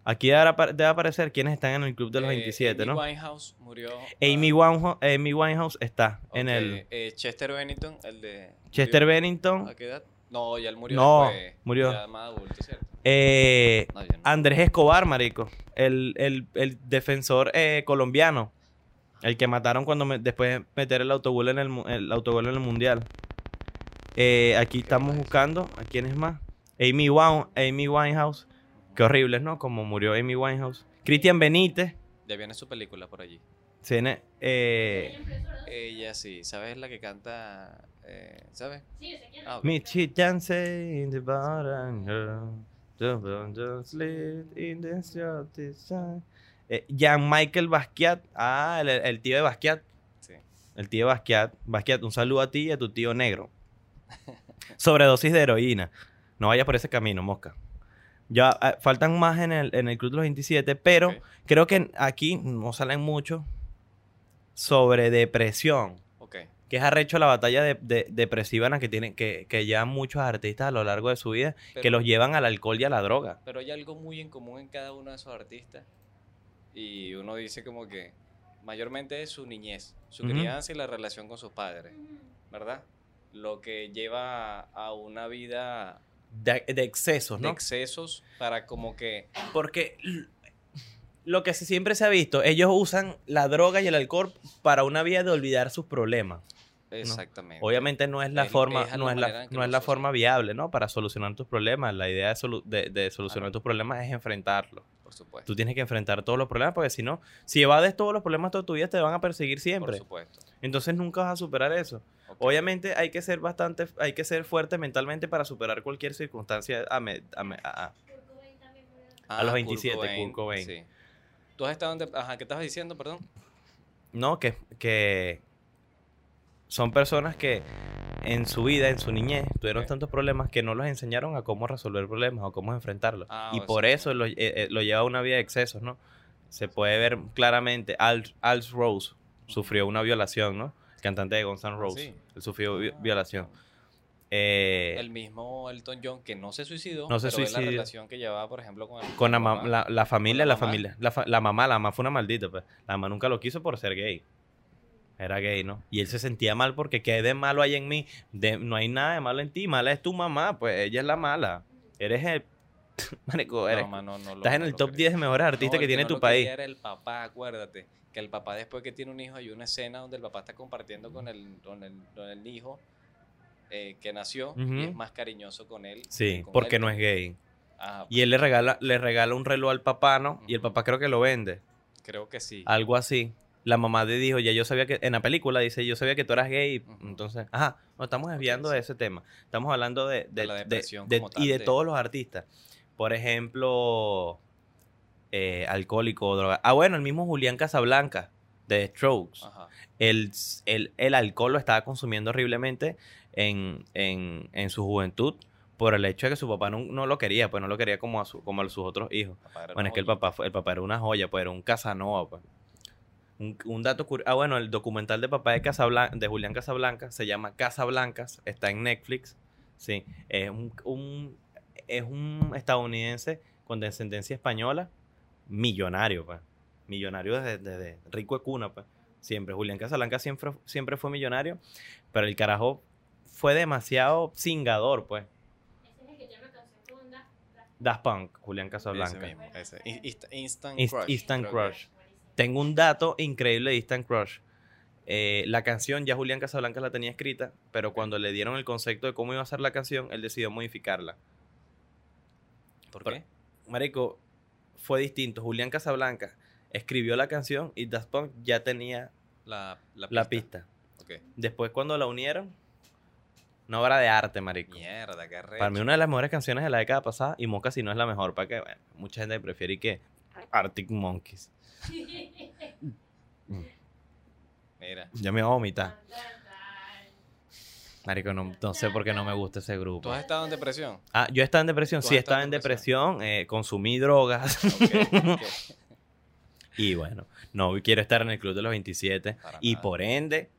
Aquí debe apa- debe aparecer quiénes están en el club de los Eh, 27, Amy ¿no? Winehouse murió. Amy, ah, Winehouse, Amy Winehouse está en el... eh, Chester Bennington, el de. Chester murió- Bennington. ¿A qué edad? No, ya él murió. No, después, murió. Ya más adulto, ¿cierto? eh, No, ya no. Andrés Escobar, marico. El, el- el defensor eh, colombiano. El que mataron cuando me- después de meter el autogol en el, el autogol en el mundial. Eh, aquí estamos buscando. ¿A quién es más? Amy, Wine- Amy Winehouse. Qué horrible, ¿no? Como murió Amy Winehouse. Cristian Benítez. Ya viene su película por allí. Tiene, eh, Ella sí, ¿sabes la que canta? Eh, ¿Sabes? Sí, quién es. Ah. Me in the girl. Don't- sleep in the. Eh, Jean-Michael Basquiat. Ah, el, el tío de Basquiat. Sí. El tío de Basquiat. Basquiat, un saludo a ti y a tu tío negro. Sobredosis de heroína. No vayas por ese camino, mosca. Ya eh, faltan más en el, en el Club de los 27, pero creo que aquí no salen mucho sobre depresión Ok. que es arrecho la batalla de, de- depresiva en la que tienen que, que llevan muchos artistas a lo largo de su vida que los llevan al alcohol y a la droga. Pero hay algo muy en común en cada uno de esos artistas. Y uno dice como que mayormente es su niñez, su crianza y la relación con sus padres, ¿verdad? Lo que lleva a una vida De, de excesos, de ¿no? excesos para como que... Porque lo que siempre se ha visto, ellos usan la droga y el alcohol para una vía de olvidar sus problemas. Exactamente. Obviamente no es la forma, es no es la, no es la forma viable, ¿no? Para solucionar tus problemas. La idea de, solu- de- de solucionar tus problemas es enfrentarlos. Por supuesto. Tú tienes que enfrentar todos los problemas porque si no, si evades todos los problemas toda tu vida, te van a perseguir Por siempre. supuesto. Entonces nunca vas a superar eso. Obviamente hay que ser bastante, hay que ser fuerte mentalmente para superar cualquier circunstancia a, me- a me- a- a- los Ah, 27, Kurt Cobain. Sí. ¿Tú has estado en... Ajá, ¿qué estabas diciendo, perdón? No, que, que son personas que en su vida, en su niñez, tuvieron tantos problemas que no los enseñaron a cómo resolver problemas o cómo enfrentarlos. Ah, y por sea, eso lo, eh, eh, lo lleva a una vida de excesos, ¿no? Se puede ver claramente, Al, Al Rose sufrió una violación, ¿no? El cantante de Guns N' Ah, Roses. sí. Él sufrió vi- Ah. violación. Eh, El mismo Elton John, que no se suicidó, No se pero es la suicidó. relación que llevaba, por ejemplo, con, el- con la, mamá. la, la familia, la familia. La, fa- la mamá, la mamá fue una maldita, pues. La mamá nunca lo quiso por ser gay. Era gay, ¿no? Y él se sentía mal porque ¿qué de malo hay en mí? De, no hay nada de malo en ti. Mala es tu mamá, pues ella es la mala. Eres el... Marico, No, eres... no, estás en el top creo. 10 de mejores artistas que tiene tu país. Era el papá, acuérdate. Que el papá después que tiene un hijo hay una escena donde el papá está compartiendo con el, con el, con el hijo eh, que nació y es más cariñoso con él. Sí, con porque él. no es gay. Ajá, Y él le regala, le regala un reloj al papá, ¿no? Y el papá creo que lo vende. creo que sí. Algo así. La mamá le dijo, ya yo sabía que, en la película dice, yo sabía que tú eras gay. Entonces, ajá, nos estamos desviando de ese tema. Estamos hablando de, De de- la de- depresión de- como tal, y de, de- todos los artistas. Por ejemplo, eh, alcohólico, droga. Ah, bueno, el mismo Julián Casablanca, de Strokes. Ajá. El, el, el alcohol lo estaba consumiendo horriblemente en, en, en su juventud por el hecho de que su papá no, no lo quería, pues no lo quería como a, su, como a sus otros hijos. Bueno, es que el papá, fue- el papá era una joya, pues era un Casanova, pues. Un, un dato curioso. Ah, bueno, el documental de papá de, Casablan- de Julián Casablanca se llama Casablancas, está en Netflix. Sí, es un, un- es un estadounidense con descendencia española, millonario, pues. Millonario desde, desde rico de cuna, pues. Siempre. Julián Casablanca siempre, siempre fue millonario, pero el carajo fue demasiado cingador, pues. Ese es el que Daft Daft Daft Punk, Julián Ese Casablanca. mismo, ese. In- Inst- Instant Inst- Crush. Instant Crush. Tengo un dato increíble de Instant Crush. Eh, la canción ya Julián Casablanca la tenía escrita, pero cuando le dieron el concepto de cómo iba a ser la canción, él decidió modificarla. ¿Por Pero- qué? Marico, fue distinto. Julián Casablanca escribió la canción y Daft Punk ya tenía La, la, la pista. Después cuando la unieron, una obra de arte, marico. Mierda, qué arrecho. Para mí una de las mejores canciones de la década pasada y Moca si no es la mejor, para que bueno, mucha gente prefiere que Arctic Monkeys. Mira. Ya me voy a vomitar. Marico, no, no sé por qué no me gusta ese grupo. ¿Tú has estado en depresión? Ah, yo estaba en depresión, ¿Tú sí estaba estado en depresión, eh, consumí drogas y bueno, no quiero estar en el club de los 27 Para y nada. por ende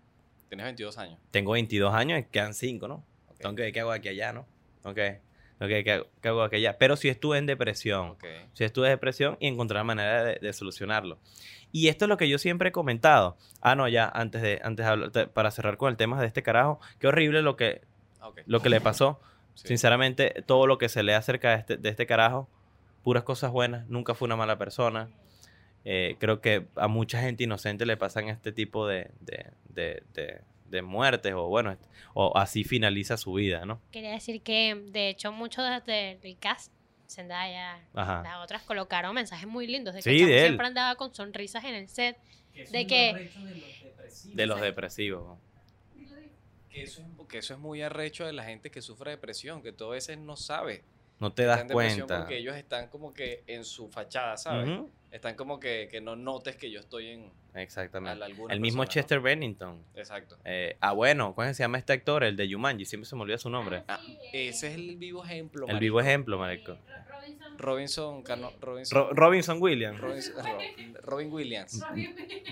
Tienes 22 años. tengo 22 años y quedan 5, ¿no? Ok. Tengo que ver qué hago aquí allá, ¿no? Ok. Ok, ¿qué, hago- qué hago aquella? Pero si estuve en depresión. Ok. Si estuve en depresión y encontrar manera de, de solucionarlo. Y esto es lo que yo siempre he comentado. Ah, no, ya, antes de, antes de hablar, te- para cerrar con el tema de este carajo, qué horrible lo que, lo que le pasó. Sí. Sinceramente, todo lo que se lee acerca de este, de este carajo, puras cosas buenas, nunca fue una mala persona. Eh, creo que a mucha gente inocente le pasan este tipo de, de, de, de- muertes o bueno, o así finaliza su vida, ¿no? Quería decir que, de hecho, muchos de- de- del cast, Zendaya, Ajá. las otras colocaron mensajes muy lindos de que Sí, el chamo de él. siempre andaba con sonrisas en el set. eso de que- de los depresivos. De los depresivos. Que eso, es, que eso es muy arrecho de la gente que sufre depresión, que todo a veces no sabe. No te das cuenta. Porque ellos están como que en su fachada, ¿sabes? Están como que, que no notes que yo estoy en Exactamente. El mismo. Chester Bennington. Exacto. Eh, ah, bueno, ¿cómo se llama este actor? El de Jumanji, siempre se me olvida su nombre. Ah, ese es el vivo ejemplo. El marico. vivo ejemplo, marico. Robinson. Robinson, Cano- Robinson, Ro- Robinson Williams. Robinson- Ro- Robin Williams.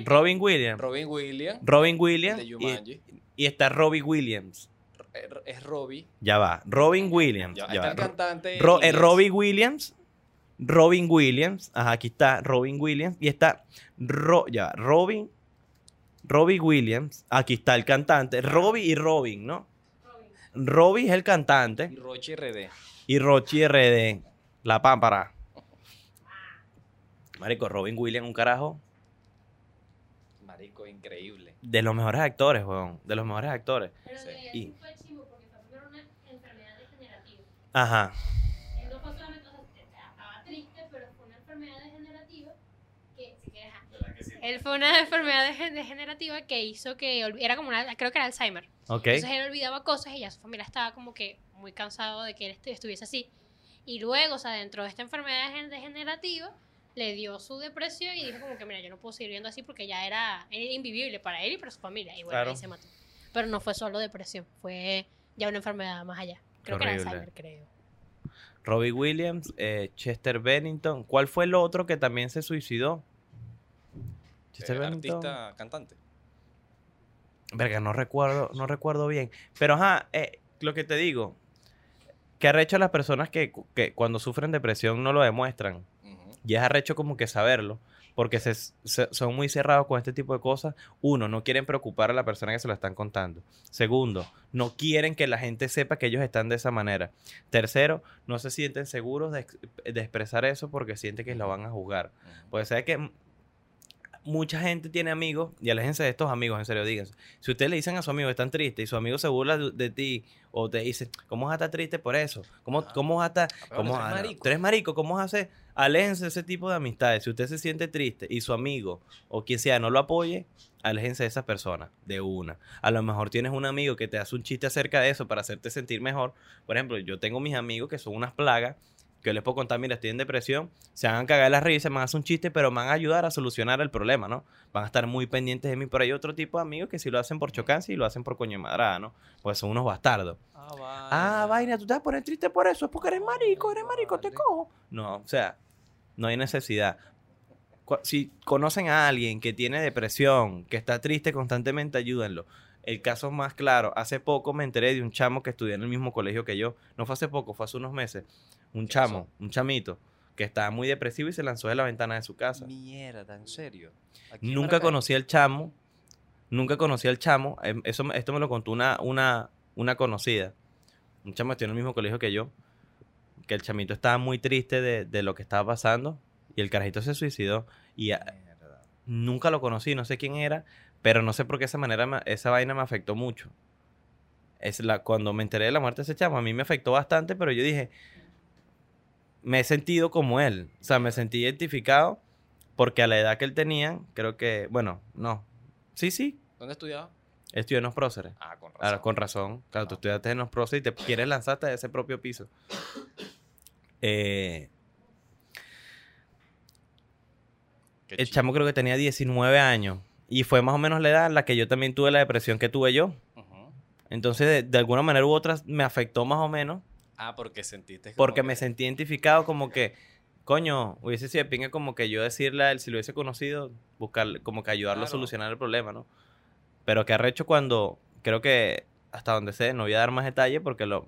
Robin Williams. Robin Williams Robin Williams. de Y, Jumanji. y está Robbie Williams. Eh, Es Robbie. Ya va. Robin Williams. Ya, ya está va. el cantante. Ro- eh, inglés. Robbie Williams. Robin Williams. Ajá, aquí está Robin Williams. Y está Ro- ya, va, Robin. Robbie Williams. Aquí está el cantante. Robbie y Robin, ¿no? Robbie es el cantante. Y Rochi RD. Y Rochi RD. La pámpara. Marico, Robin Williams, un carajo. Marico, increíble. De los mejores actores, weón. De los mejores actores. Pero Sí. Y- sí fue chivo porque fue primero una enfermedad degenerativa. Ajá. Él no fue solamente, o sea, estaba triste, pero fue una enfermedad degenerativa que, si quieres, ajá. Él fue una enfermedad dege- degenerativa que hizo que, era como una, creo que era Alzheimer. Ok. Entonces él olvidaba cosas y ya su familia estaba como que muy cansado de que él estu- estuviese así. Y luego, o sea, dentro de esta enfermedad degen- degenerativa, le dio su depresión y dijo como que, mira, yo no puedo seguir viendo así porque ya era, era invivible para él y para su familia. Y bueno, Claro. ahí se mató. Pero no fue solo depresión, fue ya una enfermedad más allá. Creo que era. Alzheimer, creo. Robbie Williams, eh, Chester Bennington. ¿Cuál fue el otro que también se suicidó? Chester Eh, Bennington. artista, cantante. Verga, no recuerdo, no recuerdo bien. Pero ajá, eh, lo que te digo, que arrecho a las personas que, que cuando sufren depresión no lo demuestran. Y es arrecho como que saberlo, porque se, se- son muy cerrados con este tipo de cosas. Uno, no quieren preocupar a la persona que se lo están contando. Segundo, no quieren que la gente sepa que ellos están de esa manera. Tercero, no se sienten seguros de, de expresar eso porque sienten que lo van a juzgar. Pues sabes que mucha gente tiene amigos, y aléjense de estos amigos, en serio, díganse. Si ustedes le dicen a su amigo que están tristes y su amigo se burla de, de ti o te dice, ¿cómo vas a estar triste por eso? ¿Cómo, Ah. cómo vas a estar...? pero ¿Cómo a- marico. tú eres marico, ¿cómo vas a hacer? Aléjense de ese tipo de amistades. Si usted se siente triste y su amigo o quien sea no lo apoye, aléjense de esas personas, de una. A lo mejor tienes un amigo que te hace un chiste acerca de eso para hacerte sentir mejor. Por ejemplo, yo tengo mis amigos que son unas plagas, que les puedo contar, mira, estoy en depresión, se van a cagar las risas, me van a hacer un chiste, pero me van a ayudar a solucionar el problema, ¿no? Van a estar muy pendientes de mí. Pero hay otro tipo de amigos que sí lo hacen por chocancia y lo hacen por coño de madrada, ¿no? Pues son unos bastardos. Ah, vaina, tú te vas a poner triste por eso, es porque eres marico, eres marico, te cojo. No, o sea, no hay necesidad. Si conocen a alguien que tiene depresión, que está triste constantemente, ayúdenlo. El caso más claro, hace poco me enteré de un chamo que estudió en el mismo colegio que yo. No fue hace poco, fue hace unos meses. Un ¿Qué chamo, un chamito, que estaba muy depresivo y se lanzó de la ventana de su casa. Mierda, en serio. Nunca conocí al chamo. Nunca conocí al chamo. em, Eso, esto me lo contó una, una, una conocida. Un chamo que estudió en el mismo colegio que yo. Que el chamito estaba muy triste de, de lo que estaba pasando. Y el carajito se suicidó. Y a- nunca lo conocí, no sé quién era. Pero no sé por qué esa manera, me- esa vaina me afectó mucho. Es la, cuando me enteré de la muerte de ese chamo, a mí me afectó bastante, pero yo dije, me he sentido como él. O sea, me sentí identificado porque a la edad que él tenía, creo que, bueno, no. Sí, sí, ¿Dónde estudiaba? él estudió en los próceres. Ah, con razón. Con razón. Claro, tú estudiaste en los próceres y te quieres lanzarte de ese propio piso. Eh, el chamo creo que tenía 19 años. Y fue más o menos la edad en la que yo también tuve la depresión que tuve yo. Entonces, de, de alguna manera u otra, me afectó más o menos. Ah, porque sentiste. como Porque que- me sentí identificado como que, coño, hubiese sido de pinga como que yo decirle a él, si lo hubiese conocido, buscar, como que ayudarlo a solucionar el problema, ¿no? Pero que arrecho cuando, creo que hasta donde sé, no voy a dar más detalle porque lo...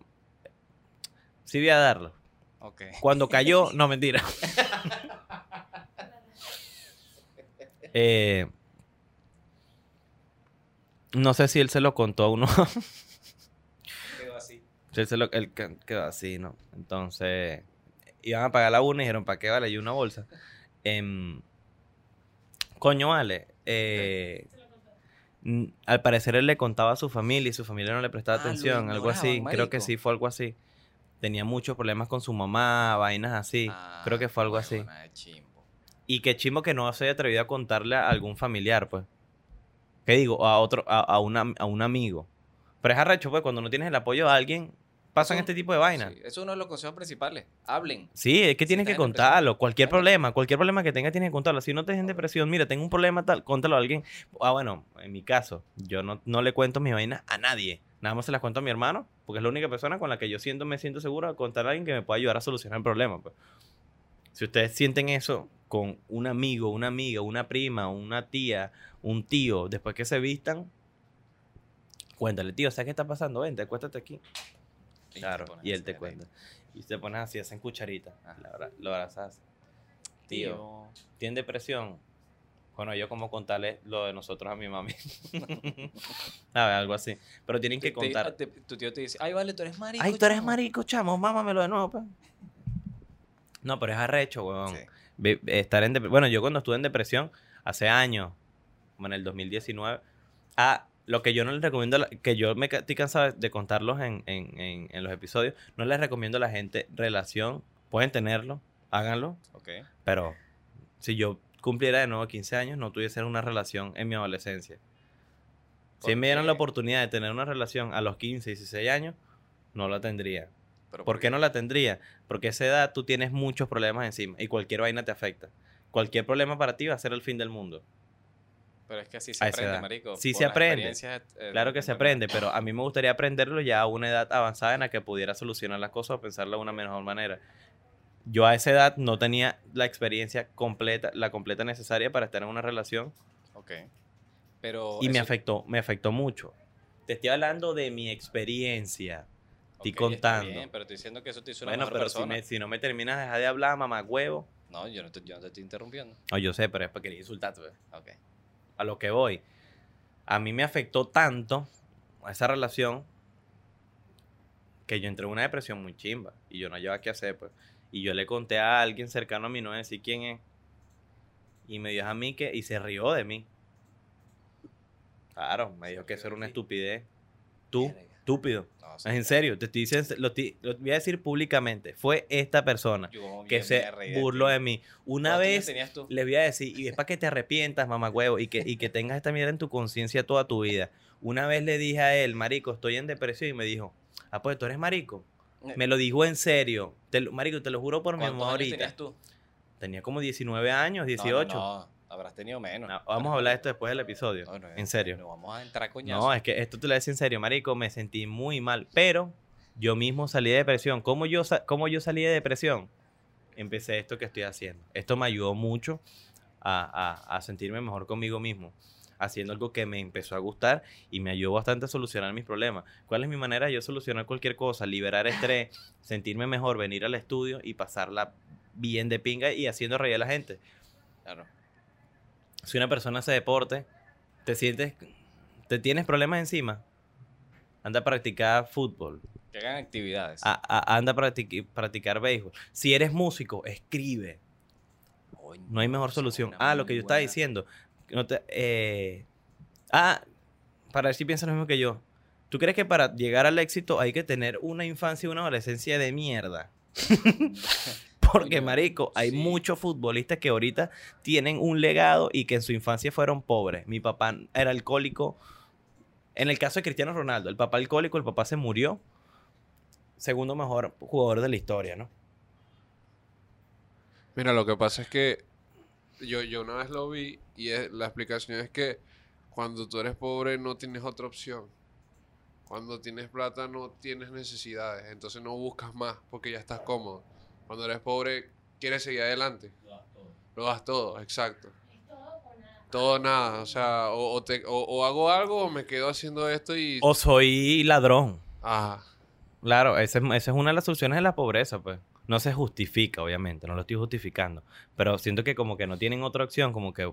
Sí voy a darlo. Ok. Cuando cayó, no mentira. Eh, no sé si él se lo contó a uno. Así. él quedó así, ¿no? Entonces, iban a pagar la una y dijeron, ¿para qué vale? Y una bolsa. Em, coño, vale. eh, al parecer él le contaba a su familia y su familia no le prestaba Ah, atención, algo así. Creo que sí, fue algo así. Tenía muchos problemas con su mamá, vainas así. Creo que fue algo así. Ah, chimbo. Y qué chimo que no se haya atrevido a contarle a algún familiar, pues. ¿Qué digo? A otro, a, a, una- a un amigo. Pero es arrecho, pues, cuando no tienes el apoyo de alguien, pasan este tipo de vainas. Sí, eso es uno de los consejos principales. Hablen. Sí, es que Si tienes que contarlo. Cualquier claro. problema, cualquier problema que tengas, tienes que contarlo. Si no te en depresión, mira, tengo un problema tal, contalo a alguien. Ah, bueno, en mi caso, yo no, no le cuento mis vainas a nadie. Nada más se las cuento a mi hermano, porque es la única persona con la que yo siento, me siento seguro de contar a alguien que me pueda ayudar a solucionar el problema. Pues. Si ustedes sienten eso con un amigo, una amiga, una prima, una tía, un tío, después que se vistan, cuéntale, tío, ¿sabes qué está pasando? Vente, acuéstate aquí. Y Claro, y él te cuenta. Y te pones así, hacen cucharita. Abra- Lo abrazas. Tío, Tío. ¿tiene depresión? Bueno, yo como contarle lo de nosotros a mi mami. ¿Sabes? Algo así. Pero tienen que te- contar. te- tu tío te dice, ay, vale, tú eres marico. Ay, tú eres chamo". marico, chamo, mámamelo de nuevo, pues. No, pero es arrecho, weón. Sí. Estar en Bueno, yo cuando estuve en depresión, hace años, como en el 2019, ah, lo que yo no les recomiendo, que yo me estoy cansado de contarlos en, en- en- en los episodios, no les recomiendo a la gente relación, pueden tenerlo, háganlo, Ok. pero si yo cumpliera de nuevo 15 años, no tuviese una relación en mi adolescencia. Si ¿Por me dieran la qué? oportunidad de tener una relación a los 15, 16 años, no la tendría. Pero ¿Por qué no la tendría? Porque a esa edad tú tienes muchos problemas encima y cualquier vaina te afecta. Cualquier problema para ti va a ser el fin del mundo. Pero es que así se aprende, edad. marico. Sí se aprende. eh, Claro que se de- aprende, pero a mí me gustaría aprenderlo ya a una edad avanzada en la que pudiera solucionar las cosas o pensarlo de una mejor manera. Yo a esa edad no tenía la experiencia completa, la completa necesaria para estar en una relación Ok. Pero. y me afectó, me afectó mucho. Te estoy hablando de mi experiencia. Estoy ok, está contando. bien, pero estoy diciendo que eso te hizo una Bueno, mejor pero si, persona. me- si no me terminas de dejar de hablar, mamá huevo. No, yo no, te, yo no te estoy interrumpiendo. No, yo sé, pero es para querer insultarte. pues. Ok. A lo que voy. A mí me afectó tanto esa relación que yo entré en una depresión muy chimba y yo no llevaba qué hacer, pues. Y yo le conté a alguien cercano a mí, no voy a decir quién es, y me dijo a mí que, y se rió de mí. Claro, me dijo que eso era una estupidez. Tú. Estúpido. No, Es en serio, te estoy diciendo, lo, lo voy a decir públicamente. Fue esta persona Yo que se burló de mí. Una ¿Cuántos años vez le voy a decir, y es para que te arrepientas, mamá huevo, y que, y que tengas esta mierda en tu conciencia toda tu vida. Una vez le dije a él, marico, estoy en depresión, y me dijo, ah, pues tú eres marico. Me lo dijo en serio. Te lo- marico, te lo juro por mi ¿Cuántos mamá años ahorita. tenías tú? Tenía como 19 años, 18. No, no, no, habrás tenido menos. No, vamos a hablar de esto después del episodio. No, no, en serio. No vamos a entrar coñazo. No, es que esto te lo decía en serio, marico, me sentí muy mal, pero yo mismo salí de depresión. ¿Cómo yo, cómo yo salí de depresión? Empecé esto que estoy haciendo. Esto me ayudó mucho a, a- a sentirme mejor conmigo mismo, haciendo algo que me empezó a gustar y me ayudó bastante a solucionar mis problemas. ¿Cuál es mi manera de yo solucionar cualquier cosa? Liberar estrés, sentirme mejor, venir al estudio y pasarla bien de pinga y haciendo reír a la gente Claro. Si una persona hace deporte, te sientes, te tienes problemas encima, anda a practicar fútbol, Que hagan actividades. a- a- anda a practic- practicar béisbol. Si eres músico, escribe. No hay mejor solución. Ah, lo que yo estaba buena. diciendo. no te- eh, ah, para ver si piensas lo mismo que yo. ¿Tú crees que para llegar al éxito hay que tener una infancia y una adolescencia de mierda? Porque, marico, hay sí. muchos futbolistas que ahorita tienen un legado y que en su infancia fueron pobres. Mi papá era alcohólico. En el caso de Cristiano Ronaldo, el papá alcohólico, el papá se murió. Segundo mejor jugador de la historia, ¿no? Mira, lo que pasa es que yo, yo una vez lo vi y es- la explicación es que cuando tú eres pobre no tienes otra opción. Cuando tienes plata no tienes necesidades, entonces no buscas más porque ya estás cómodo. Cuando eres pobre quieres seguir adelante. Lo das todo, exacto. Todo o nada, o sea, o, o te- o- o hago algo o me quedo haciendo esto y... O soy ladrón. Ajá. Claro, esa es, esa es una de las soluciones de la pobreza, pues. No se justifica, obviamente, no lo estoy justificando. Pero siento que como que no tienen otra opción, como que,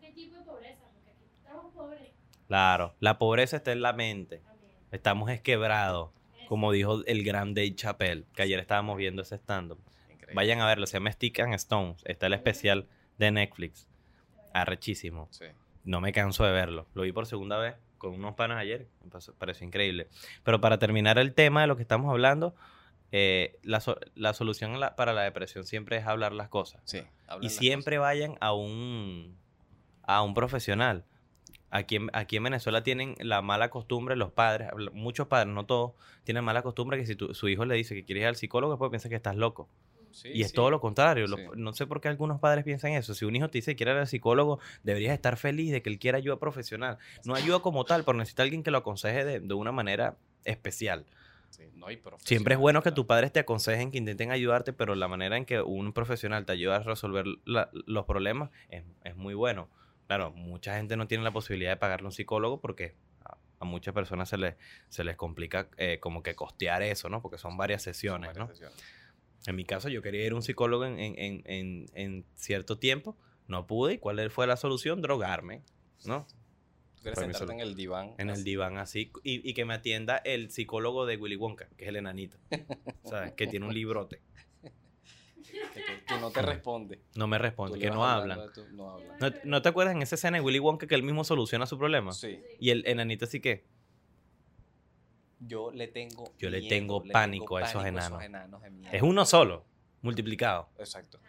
¿Qué tipo de pobreza? Porque aquí estamos pobres claro, la pobreza está en la mente. también. Estamos esquebrados, como dijo el gran Dave Chappelle, que ayer estábamos viendo ese stand-up. Increíble. Vayan a verlo, se llama Stick and Stones. Está el especial de Netflix. Arrechísimo. Sí. No me canso de verlo. Lo vi por segunda vez con unos panas ayer. Me pareció increíble. Pero para terminar el tema de lo que estamos hablando, eh, la, so- la solución la- para la depresión siempre es hablar las cosas. Sí. Y siempre vayan a un, a un profesional. Aquí en, aquí en Venezuela tienen la mala costumbre, los padres, muchos padres, no todos, tienen mala costumbre que si tu- su hijo le dice que quiere ir al psicólogo, después piensa que estás loco. Sí, y es sí. todo lo contrario. los- no sé por qué algunos padres piensan eso. Si un hijo te dice que quiere ir al psicólogo, deberías estar feliz de que él quiera ayuda profesional. No ayuda como tal, pero necesita alguien que lo aconseje de, de una manera especial. Sí, no hay Siempre es bueno que tus padres te aconsejen, que intenten ayudarte, pero la manera en que un profesional te ayuda a resolver la- los problemas es, es muy bueno. Claro, mucha gente no tiene la posibilidad de pagarle a un psicólogo porque a, muchas personas se les, se les complica eh, como que costear eso, ¿no? Porque son varias Son sesiones, varias ¿no? sesiones. En mi caso, yo quería ir a un psicólogo en, en- en- en- en cierto tiempo, no pude. ¿Y cuál fue la solución? Drogarme, ¿no? Sentarte en el diván. En el diván así. Y, y que me atienda el psicólogo de Willy Wonka, que es el enanito. ¿Sabes? Que tiene un librote. Que, que- que no te responde. No me responde, que no hablan. tu- no hablan. ¿No, no te acuerdas en esa escena de Willy Wonka que él mismo soluciona su problema? Sí. Y el enanito así que, Yo le tengo. Yo le miedo, tengo le pánico a esos pánico enanos. es uno solo, multiplicado. Exacto.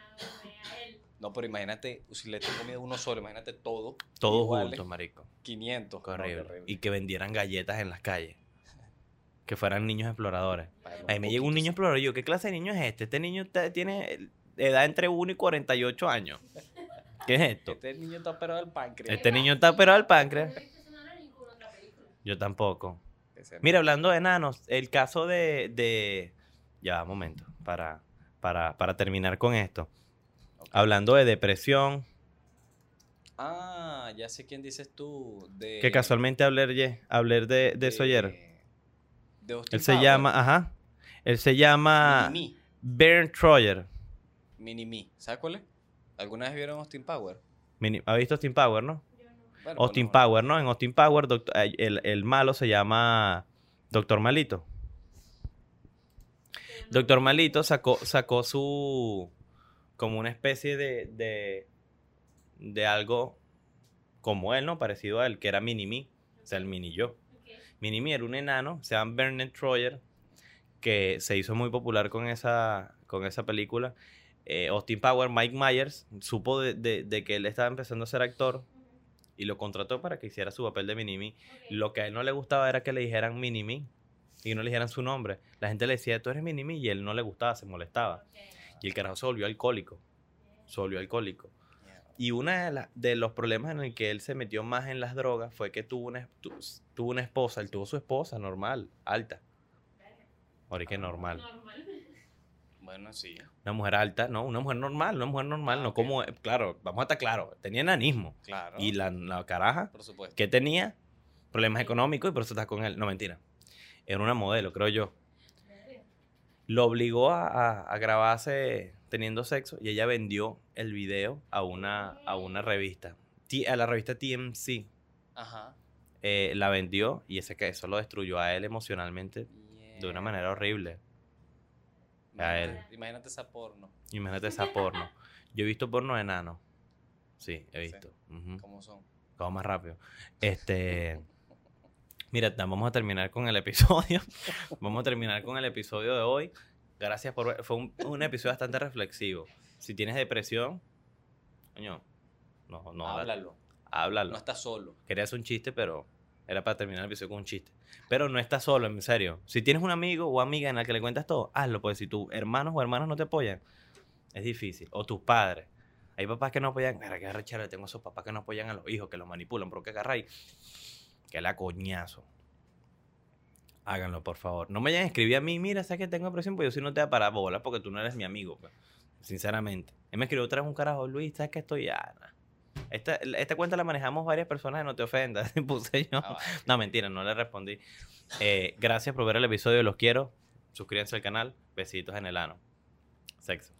No, pero imagínate, si le tengo miedo a uno solo, imagínate todo. Todos juntos, marico. 500. Qué No, qué horrible. horrible. Y que vendieran galletas en las calles. Que fueran niños exploradores. Ahí me llega un niño explorador y yo, ¿qué clase de niño es este? Este niño tiene edad entre 1 y 48 años. ¿Qué es esto? Este niño está operado del páncreas. Este niño está operado al páncreas. Yo tampoco. Mira, hablando de enanos, el caso de... de... Ya, un momento, para, para, para terminar con esto. Hablando de depresión, Ah, ya sé quién dices tú. De, que casualmente hablé, hablé de, de eso ayer. De Austin Él se Powers. llama, ajá, él se llama Mini Bernd Troyer. Me. Mini Me. ¿Sabes cuál es? ¿Alguna vez vieron Austin Power? Mini- ¿Ha visto Austin Power, no? Bueno, Austin bueno, Power, ¿no? En Austin Power, doct- eh, el, el malo se llama Doctor Malito. Doctor Malito sacó, sacó su. como una especie de. de. de algo como él, ¿no? Parecido a él, que era Mini Me. O sea, el mini yo. Mini Me era un enano, se llama Bernard Troyer, que se hizo muy popular con esa, con esa película. Eh, Austin Power, Mike Myers, supo de, de- de que él estaba empezando a ser actor y lo contrató para que hiciera su papel de Mini-Me. Lo que a él no le gustaba era que le dijeran Mini-Me y no le dijeran su nombre. La gente le decía, tú eres Mini-Me y él no le gustaba, se molestaba. Y el carajo se volvió alcohólico. Se volvió alcohólico. Y uno de, de los problemas en el que él se metió más en las drogas fue que tuvo una, tu- tuvo una esposa. Él tuvo su esposa normal, alta. Ahora que normal. Bueno, sí. Una mujer alta, no, una mujer normal, una mujer normal, Ah, no como, claro, vamos a estar claros, tenía enanismo. Claro. Y la, la caraja Por supuesto. que tenía problemas económicos y por eso está con él. No, mentira. Era una modelo, creo yo. Lo obligó a, a- a grabarse teniendo sexo y ella vendió el video a una, a una revista. A la revista TMC. Ajá. Eh, la vendió y ese que eso lo destruyó a él emocionalmente de una manera horrible. A él. Imagínate- esa porno. Imagínate esa porno. Yo he visto porno de enano. Sí, he Sí. visto. Ujú. ¿Cómo son? Vamos más rápido. Este. Mira, vamos a terminar con el episodio. vamos a terminar con el episodio de hoy. Gracias por ver. Fue un, un episodio bastante reflexivo. Si tienes depresión, coño, no, no, Háblalo. háblalo. No estás solo. Quería hacer un chiste, pero era para terminar el episodio con un chiste. Pero no estás solo, en serio. Si tienes un amigo o amiga en la que le cuentas todo, hazlo. Pues si tus hermanos o hermanas no te apoyan, es difícil. O tus padres. Hay papás que no apoyan. Mira, que arrechera, tengo esos papás que no apoyan a los hijos, que los manipulan, pero que agarráis. Que la coñazo háganlo, por favor. No me hayan a escribir a mí, mira, sabes que tengo depresión, pues yo sí no te da para bola porque tú no eres mi amigo, pues, sinceramente. Él me escribió otra vez un carajo, Luis, sabes que estoy ya Esta, esta cuenta la manejamos varias personas, no te ofendas, puse yo. Ah, no, mentira, no le respondí. Eh, gracias por ver el episodio, los quiero. Suscríbanse al canal. Besitos en el ano. Sexo.